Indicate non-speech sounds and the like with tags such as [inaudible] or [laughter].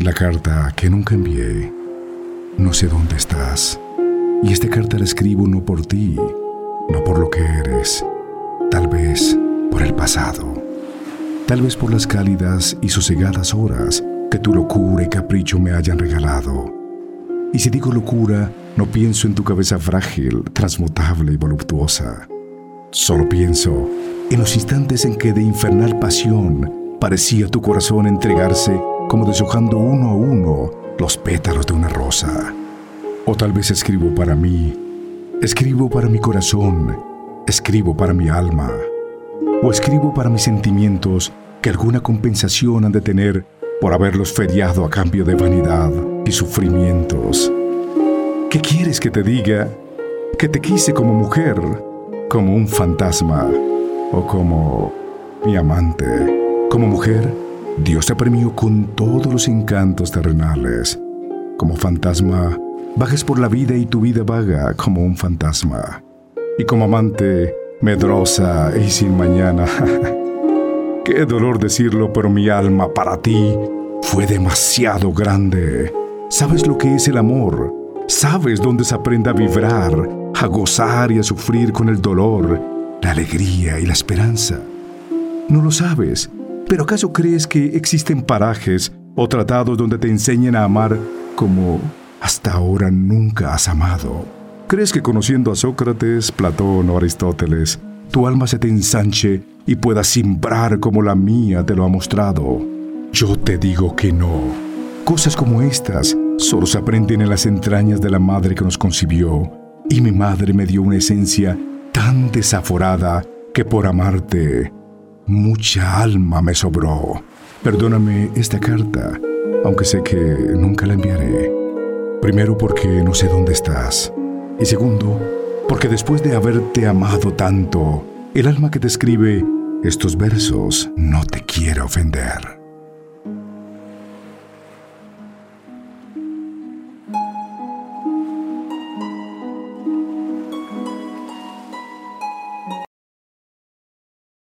La carta que nunca envié. No sé dónde estás. Y esta carta la escribo no por ti, no por lo que eres. Tal vez por el pasado. Tal vez por las cálidas y sosegadas horas que tu locura y capricho me hayan regalado. Y si digo locura, no pienso en tu cabeza frágil, transmutable y voluptuosa. Solo pienso en los instantes en que de infernal pasión parecía tu corazón entregarse como deshojando uno a uno los pétalos de una rosa. O tal vez escribo para mí, escribo para mi corazón, escribo para mi alma, o escribo para mis sentimientos que alguna compensación han de tener por haberlos feriado a cambio de vanidad y sufrimientos. ¿Qué quieres que te diga? Que te quise como mujer, como un fantasma o como mi amante. Como mujer, Dios te premió con todos los encantos terrenales. Como fantasma, bajes por la vida y tu vida vaga como un fantasma. Y como amante, medrosa y sin mañana. [laughs] Qué dolor decirlo, pero mi alma para ti fue demasiado grande. Sabes lo que es el amor. Sabes dónde se aprende a vibrar, a gozar y a sufrir con el dolor, la alegría y la esperanza. No lo sabes, pero ¿acaso crees que existen parajes o tratados donde te enseñen a amar como hasta ahora nunca has amado? ¿Crees que conociendo a Sócrates, Platón o Aristóteles, tu alma se te ensanche y pueda simbrar como la mía te lo ha mostrado. Yo te digo que no. Cosas como estas solo se aprenden en las entrañas de la madre que nos concibió, y mi madre me dio una esencia tan desaforada que por amarte, mucha alma me sobró. Perdóname esta carta, aunque sé que nunca la enviaré. Primero porque no sé dónde estás. Y segundo, porque después de haberte amado tanto, el alma que te escribe estos versos no te quiere ofender.